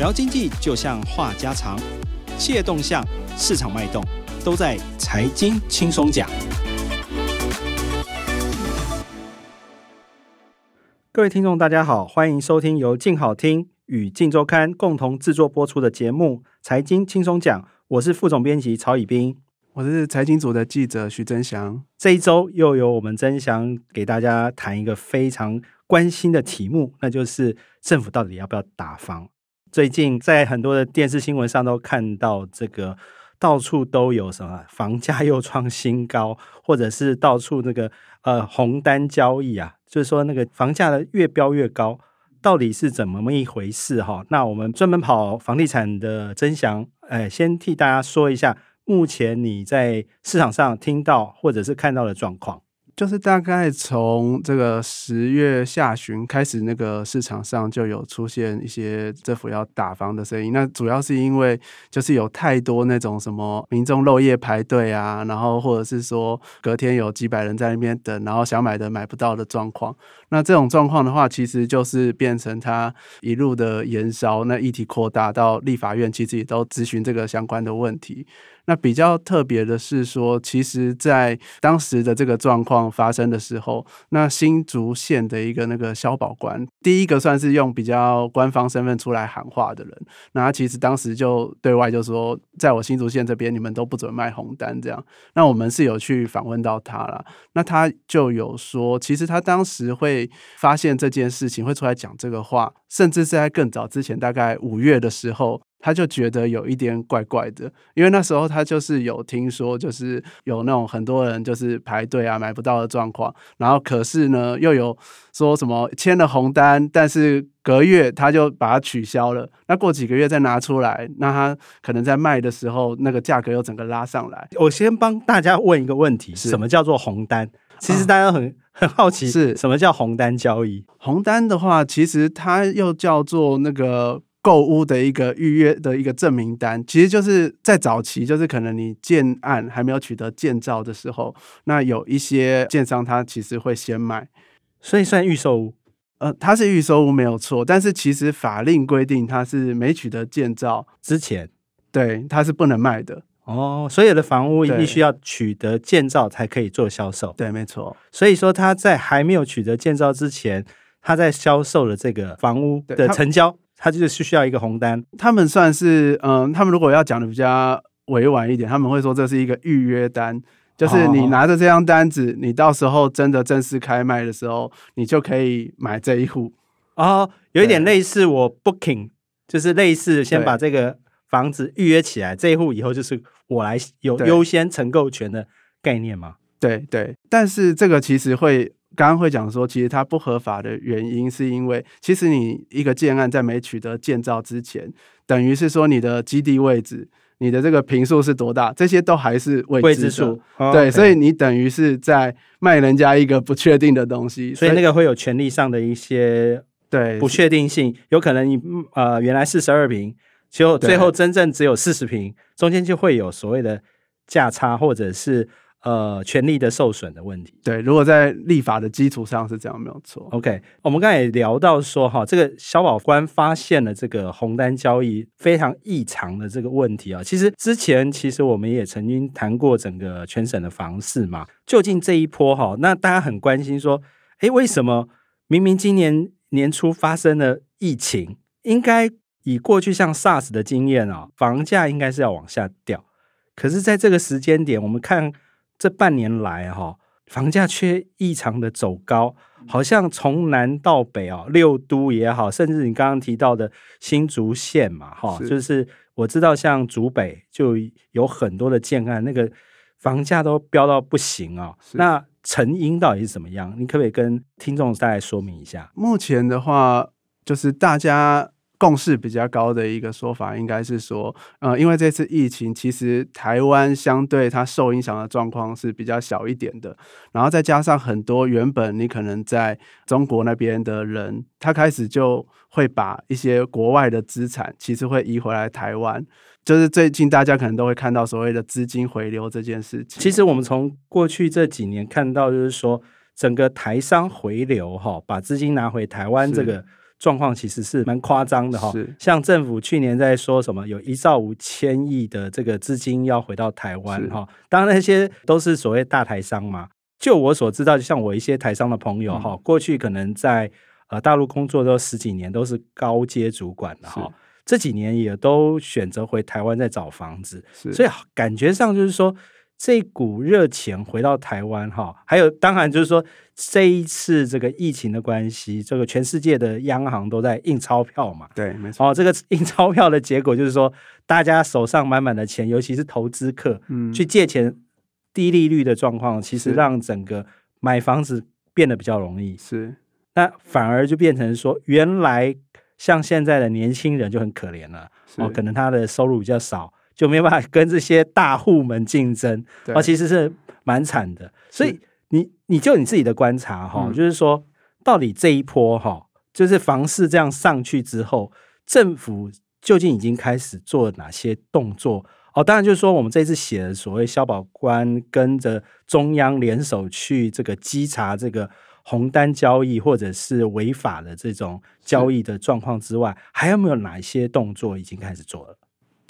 聊经济就像话家常，企业动向、市场脉动，都在财经轻松讲。各位听众，大家好，欢迎收听由静好听与静周刊共同制作播出的节目《财经轻松讲》，我是副总编辑曹以斌，我是财经组的记者徐增祥。这一周又由我们增祥给大家谈一个非常关心的题目，那就是政府到底要不要打房？最近在很多的电视新闻上都看到这个，到处都有什么房价又创新高，或者是到处那个呃红单交易啊，就是说那个房价的越飙越高，到底是怎么一回事哈？那我们专门跑房地产的增祥，哎，先替大家说一下，目前你在市场上听到或者是看到的状况。就是大概从这个十月下旬开始，那个市场上就有出现一些政府要打房的声音。那主要是因为就是有太多那种什么民众漏夜排队啊，然后或者是说隔天有几百人在那边等，然后想买的买不到的状况。那这种状况的话，其实就是变成它一路的延烧，那议题扩大到立法院，其实也都咨询这个相关的问题。那比较特别的是说，其实，在当时的这个状况发生的时候，那新竹县的一个那个消保官，第一个算是用比较官方身份出来喊话的人。那他其实当时就对外就说，在我新竹县这边，你们都不准卖红单这样。那我们是有去访问到他了，那他就有说，其实他当时会发现这件事情，会出来讲这个话，甚至是在更早之前，大概五月的时候。他就觉得有一点怪怪的，因为那时候他就是有听说，就是有那种很多人就是排队啊买不到的状况，然后可是呢又有说什么签了红单，但是隔月他就把它取消了，那过几个月再拿出来，那他可能在卖的时候那个价格又整个拉上来。我先帮大家问一个问题：什么叫做红单？其实大家很、啊、很好奇，是什么叫红单交易？红单的话，其实它又叫做那个。购屋的一个预约的一个证明单，其实就是在早期，就是可能你建案还没有取得建造的时候，那有一些建商他其实会先卖，所以算预售屋。呃，它是预售屋没有错，但是其实法令规定它是没取得建造之前，对，它是不能卖的。哦，所有的房屋必须要取得建造才可以做销售。对，没错。所以说他在还没有取得建造之前，他在销售的这个房屋的成交。他就是需要一个红单，他们算是嗯，他们如果要讲的比较委婉一点，他们会说这是一个预约单，就是你拿着这张单子，你到时候真的正式开卖的时候，你就可以买这一户。哦，有一点类似我 booking，就是类似先把这个房子预约起来，这一户以后就是我来有优先承购权的概念嘛？对对，但是这个其实会。刚刚会讲说，其实它不合法的原因，是因为其实你一个建案在没取得建造之前，等于是说你的基地位置、你的这个坪数是多大，这些都还是未知数。哦、对，okay 所以你等于是在卖人家一个不确定的东西，所以那个会有权利上的一些对不确定性，有可能你呃原来四十二坪，就最后真正只有四十坪，中间就会有所谓的价差或者是。呃，权利的受损的问题。对，如果在立法的基础上是这样，没有错。OK，我们刚才也聊到说，哈，这个消保官发现了这个红单交易非常异常的这个问题啊。其实之前，其实我们也曾经谈过整个全省的房市嘛。究竟这一波哈，那大家很关心说，哎，为什么明明今年年初发生了疫情，应该以过去像 SARS 的经验啊，房价应该是要往下掉，可是在这个时间点，我们看。这半年来，哈，房价却异常的走高，好像从南到北啊，六都也好，甚至你刚刚提到的新竹县嘛，哈，就是我知道像竹北就有很多的建案，那个房价都飙到不行啊。那成因到底是怎么样？你可不可以跟听众大概说明一下？目前的话，就是大家。共识比较高的一个说法，应该是说，呃，因为这次疫情，其实台湾相对它受影响的状况是比较小一点的。然后再加上很多原本你可能在中国那边的人，他开始就会把一些国外的资产，其实会移回来台湾。就是最近大家可能都会看到所谓的资金回流这件事情。其实我们从过去这几年看到，就是说整个台商回流哈，把资金拿回台湾这个。状况其实是蛮夸张的哈。是像政府去年在说什么，有一兆五千亿的这个资金要回到台湾哈。当然那些都是所谓大台商嘛。就我所知道，就像我一些台商的朋友哈，过去可能在呃大陆工作都十几年，都是高阶主管的哈。这几年也都选择回台湾在找房子，所以感觉上就是说。这股热钱回到台湾哈，还有当然就是说这一次这个疫情的关系，这个全世界的央行都在印钞票嘛，对，没错。哦，这个印钞票的结果就是说，大家手上满满的钱，尤其是投资客，嗯，去借钱，低利率的状况，其实让整个买房子变得比较容易。是，那反而就变成说，原来像现在的年轻人就很可怜了，哦，可能他的收入比较少。就没办法跟这些大户们竞争，啊，其实是蛮惨的。所以你你就你自己的观察哈，嗯，就是说到底这一波哈，就是房市这样上去之后，政府究竟已经开始做哪些动作？哦，当然就是说我们这次写的所谓消保官跟着中央联手去这个稽查这个红单交易或者是违法的这种交易的状况之外，还有没有哪一些动作已经开始做了？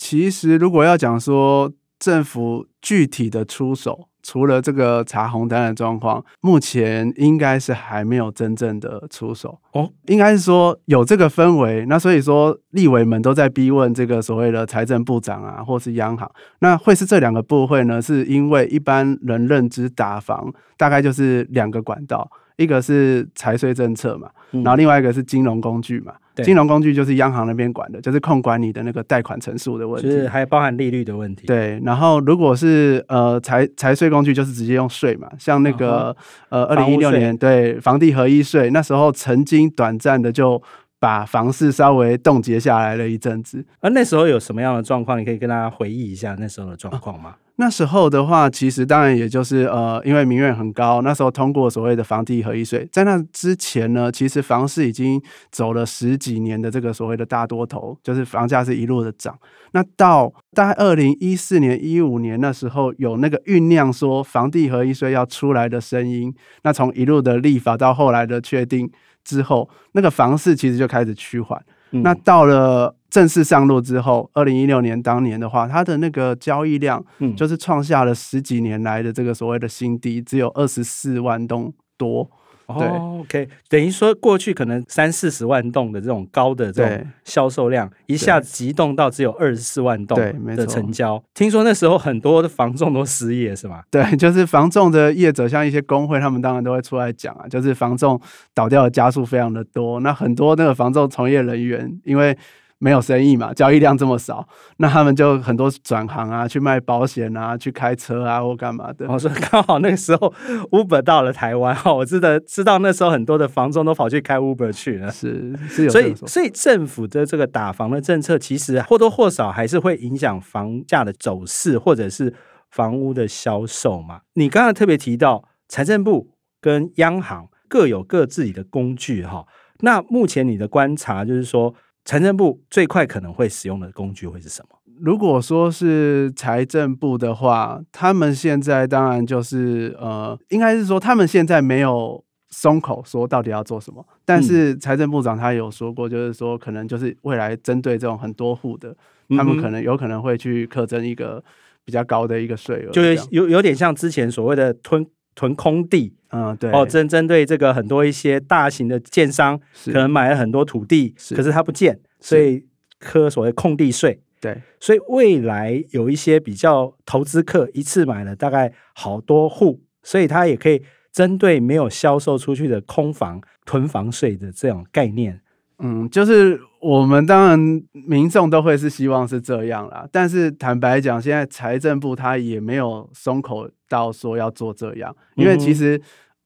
其实，如果要讲说政府具体的出手，除了这个查红单的状况，目前应该是还没有真正的出手哦。应该是说有这个氛围，那所以说立委们都在逼问这个所谓的财政部长啊，或是央行，那会是这两个部会呢？是因为一般人认知打房大概就是两个管道。一个是财税政策嘛，然后另外一个是金融工具嘛。嗯、金融工具就是央行那边管的，就是控管你的那个贷款成数的问题，就是还包含利率的问题。对，然后如果是呃财财税工具，就是直接用税嘛，像那个呃二零一六年对房地合一税，那时候曾经短暂的就把房市稍微冻结下来了一阵子。而那时候有什么样的状况？你可以跟大家回忆一下那时候的状况吗？啊那时候的话，其实当然也就是呃，因为民怨很高，那时候通过所谓的房地合一税。在那之前呢，其实房市已经走了十几年的这个所谓的大多头，就是房价是一路的涨。那到大概二零一四年、一五年那时候，有那个酝酿说房地合一税要出来的声音。那从一路的立法到后来的确定之后，那个房市其实就开始趋缓。嗯、那到了。正式上路之后，二零一六年当年的话，它的那个交易量，就是创下了十几年来的这个所谓的新低，只有二十四万栋多。对、oh，OK，等于说过去可能三四十万栋的这种高的这种销售量，一下子急冻到只有二十四万栋的成交。听说那时候很多的房仲都失业，是吗？对，就是房仲的业者，像一些工会，他们当然都会出来讲啊，就是房仲倒掉的家数非常的多。那很多那个房仲从业人员，因为没有生意嘛，交易量这么少，那他们就很多转行啊，去卖保险啊，去开车啊，或干嘛的。我说刚好那个时候，Uber 到了台湾哈，我记得知道那时候很多的房仲都跑去开 Uber 去了。是，是有。所以，所以政府的这个打房的政策，其实或多或少还是会影响房价的走势，或者是房屋的销售嘛。你刚刚特别提到，财政部跟央行各有各自己的工具哈。那目前你的观察就是说。财政部最快可能会使用的工具会是什么？如果说是财政部的话，他们现在当然就是呃，应该是说他们现在没有松口说到底要做什么。但是财政部长他有说过，就是说可能就是未来针对这种很多户的，他们可能有可能会去课征一个比较高的一个税额，就是有有点像之前所谓的囤囤空地。嗯，对。哦，针针对这个很多一些大型的建商，可能买了很多土地，可是他不建，所以科所谓空地税。对，所以未来有一些比较投资客一次买了大概好多户，所以他也可以针对没有销售出去的空房囤房税的这种概念。嗯，就是我们当然民众都会是希望是这样啦，但是坦白讲，现在财政部他也没有松口到说要做这样，因为其实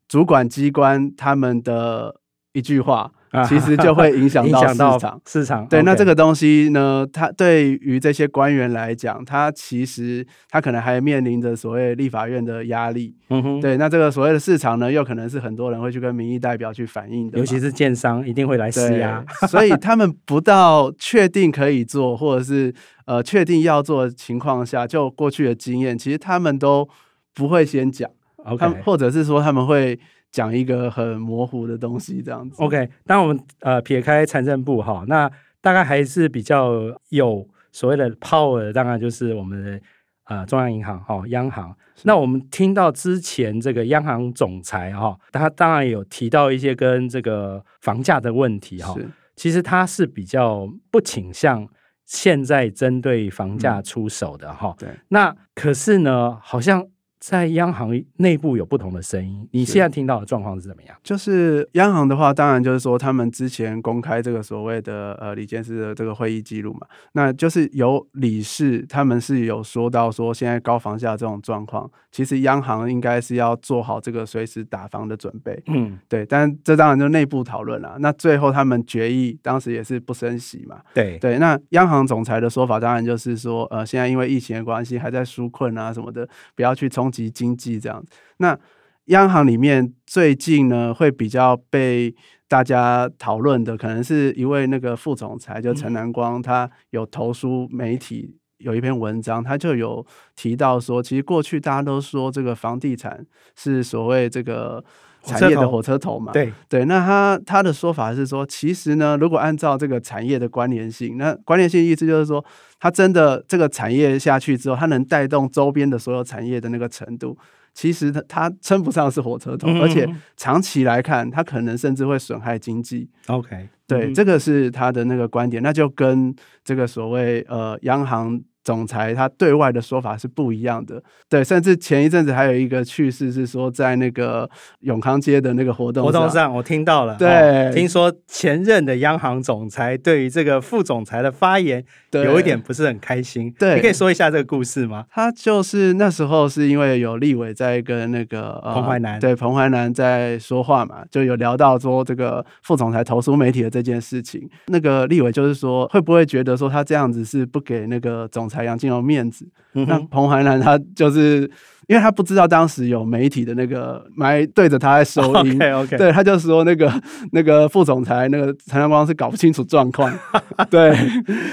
主管机关他们的一句话。其实就会影 响到市场，市场对。那这个东西呢，它对于这些官员来讲，他其实他可能还面临着所谓立法院的压力。嗯哼，对。那这个所谓的市场呢，又可能是很多人会去跟民意代表去反映的，尤其是建商一定会来施压。所以他们不到确定可以做，或者是呃确定要做的情况下，就过去的经验，其实他们都不会先讲。OK，或者是说他们会。讲一个很模糊的东西这样子。OK，当我们呃撇开财政部哈，那大概还是比较有所谓的 power，当然就是我们的呃中央银行哈，央行。那我们听到之前这个央行总裁哈，他当然有提到一些跟这个房价的问题哈。其实他是比较不倾向现在针对房价出手的哈。对。那可是呢，好像。在央行内部有不同的声音，你现在听到的状况是怎么样？就是央行的话，当然就是说他们之前公开这个所谓的呃李监事的这个会议记录嘛，那就是有理事他们是有说到说现在高房价这种状况，其实央行应该是要做好这个随时打房的准备。嗯，对，但这当然就内部讨论了。那最后他们决议当时也是不升息嘛。对对，那央行总裁的说法当然就是说，呃，现在因为疫情的关系还在纾困啊什么的，不要去冲。及经济这样，那央行里面最近呢，会比较被大家讨论的，可能是一位那个副总裁，就陈南光，他有投书媒体有一篇文章，他就有提到说，其实过去大家都说这个房地产是所谓这个。产业的火车头嘛，对对，那他他的说法是说，其实呢，如果按照这个产业的关联性，那关联性意思就是说，它真的这个产业下去之后，它能带动周边的所有产业的那个程度，其实它它称不上是火车头，嗯、而且长期来看，它可能甚至会损害经济。OK，对，嗯、这个是他的那个观点，那就跟这个所谓呃央行。总裁他对外的说法是不一样的，对，甚至前一阵子还有一个趣事是说，在那个永康街的那个活动活动上，我听到了，对、哦，听说前任的央行总裁对于这个副总裁的发言有一点不是很开心，对，你可以说一下这个故事吗？他就是那时候是因为有立委在跟那个彭淮南，对，彭淮南在说话嘛，就有聊到说这个副总裁投诉媒体的这件事情，那个立委就是说会不会觉得说他这样子是不给那个总裁。采杨金龙面子，嗯、那彭淮南他就是。因为他不知道当时有媒体的那个埋对着他在收音。对，他就说那个那个副总裁那个陈南光是搞不清楚状况，对，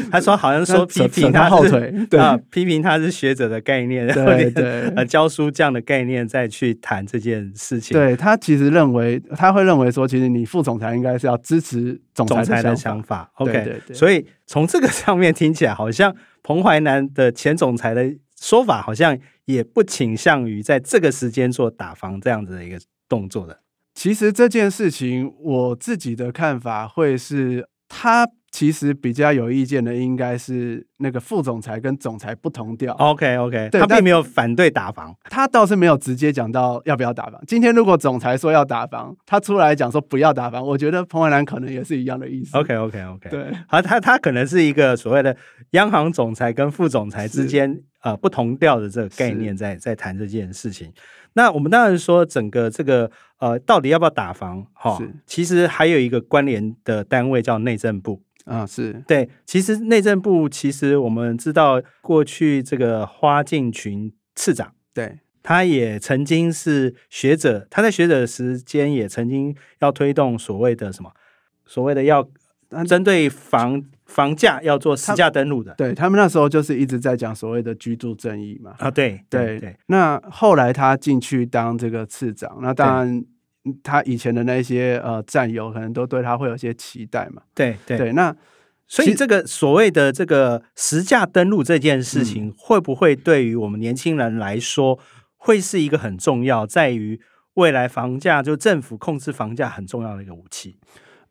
他说好像说批评他后腿，对。啊，批评他是学者的概念，对 对，呃，教书这样的概念再去谈这件事情，对，他其实认为他会认为说，其实你副总裁应该是要支持总裁的想法，的想法，OK，所以从这个上面听起来，好像彭淮南的前总裁的说法好像。也不倾向于在这个时间做打房这样子的一个动作的。其实这件事情，我自己的看法会是，他其实比较有意见的，应该是那个副总裁跟总裁不同调。OK OK，他并没有反对打房，他倒是没有直接讲到要不要打房。今天如果总裁说要打房，他出来讲说不要打房，我觉得彭淮南可能也是一样的意思。OK OK OK，对，好，他他可能是一个所谓的央行总裁跟副总裁之间。呃，不同调的这个概念在在谈这件事情。那我们当然说，整个这个呃，到底要不要打房？哈，是其实还有一个关联的单位叫内政部啊，是对。其实内政部其实我们知道，过去这个花敬群次长，对，他也曾经是学者，他在学者的时间也曾经要推动所谓的什么，所谓的要。针对房房价要做实价登录的，对他们那时候就是一直在讲所谓的居住正义嘛。啊，对对对。那后来他进去当这个次长，那当然他以前的那些呃战友可能都对他会有些期待嘛。对对对。那所以这个所谓的这个实价登录这件事情，嗯、会不会对于我们年轻人来说，会是一个很重要，在于未来房价就政府控制房价很重要的一个武器？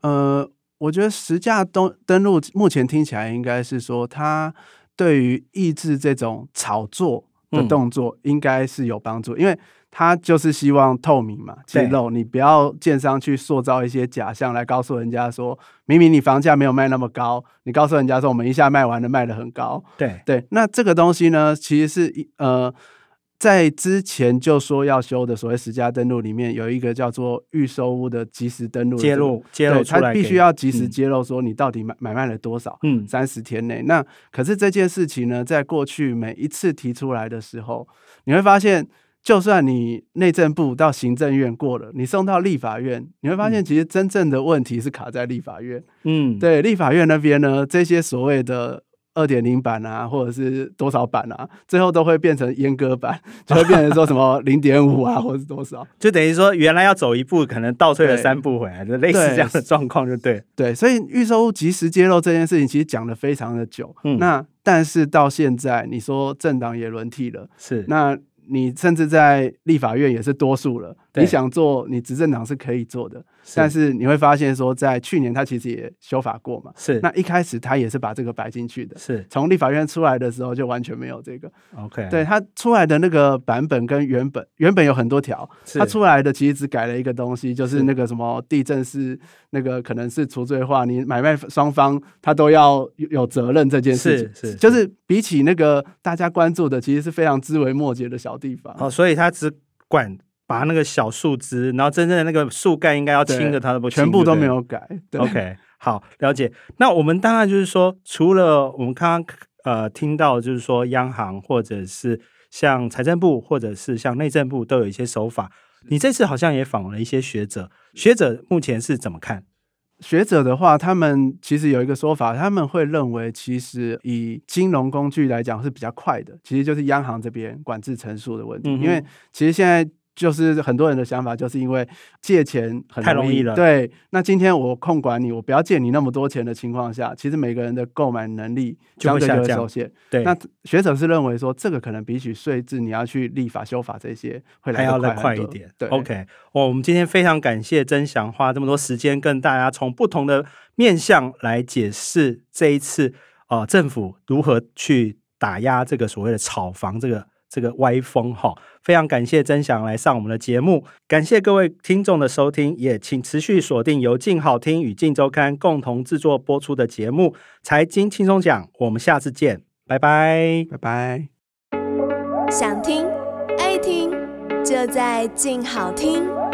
呃。我觉得实价登登录目前听起来应该是说，它对于抑制这种炒作的动作应该是有帮助，嗯、因为它就是希望透明嘛，揭露对你不要建商去塑造一些假象来告诉人家说，明明你房价没有卖那么高，你告诉人家说我们一下卖完了卖的很高，对。对，那这个东西呢，其实是呃。在之前就说要修的所谓实价登录里面，有一个叫做预收屋的即时登录揭露，揭露出来，他必须要及时揭露说你到底买买卖了多少，嗯，三十天内。那可是这件事情呢，在过去每一次提出来的时候，你会发现，就算你内政部到行政院过了，你送到立法院，你会发现其实真正的问题是卡在立法院，嗯，对，立法院那边呢，这些所谓的。二点零版啊，或者是多少版啊，最后都会变成阉割版，就会变成说什么 零点五啊，或者是多少，就等于说原来要走一步，可能倒退了三步回来，就类似这样的状况，就对。对，所以预售屋及时揭露这件事情，其实讲了非常的久。嗯，那但是到现在，你说政党也轮替了，是那。你甚至在立法院也是多数了，你想做，你执政党是可以做的。但是你会发现说，在去年他其实也修法过嘛，是。那一开始他也是把这个摆进去的，是。从立法院出来的时候就完全没有这个。OK，对他出来的那个版本跟原本原本有很多条，他出来的其实只改了一个东西，就是那个什么地震是那个可能是除罪化，你买卖双方他都要有责任这件事情，是是，就是比起那个大家关注的，其实是非常枝微末节的小地方。哦，所以他只管。把那个小树枝，然后真正的那个树干应该要清的，它都不清，全部都没有改。对 OK，好，了解。那我们当然就是说，除了我们刚刚呃听到，就是说央行或者是像财政部或者是像内政部都有一些手法。你这次好像也访了一些学者，学者目前是怎么看？学者的话，他们其实有一个说法，他们会认为，其实以金融工具来讲是比较快的，其实就是央行这边管制成数的问题，嗯、因为其实现在。就是很多人的想法，就是因为借钱很容易，太容易了。对，那今天我控管你，我不要借你那么多钱的情况下，其实每个人的购买能力相对就会受限。对，那学者是认为说，这个可能比起税制，你要去立法修法这些，会来得快，还要再快一点。对，OK，我们今天非常感谢曾祥花这么多时间，跟大家从不同的面向来解释这一次呃政府如何去打压这个所谓的炒房这个。这个歪风哈，非常感谢曾翔来上我们的节目，感谢各位听众的收听，也请持续锁定由静好听与静周刊共同制作播出的节目《财经轻松讲》，我们下次见，拜拜，拜拜。想听爱听，就在静好听。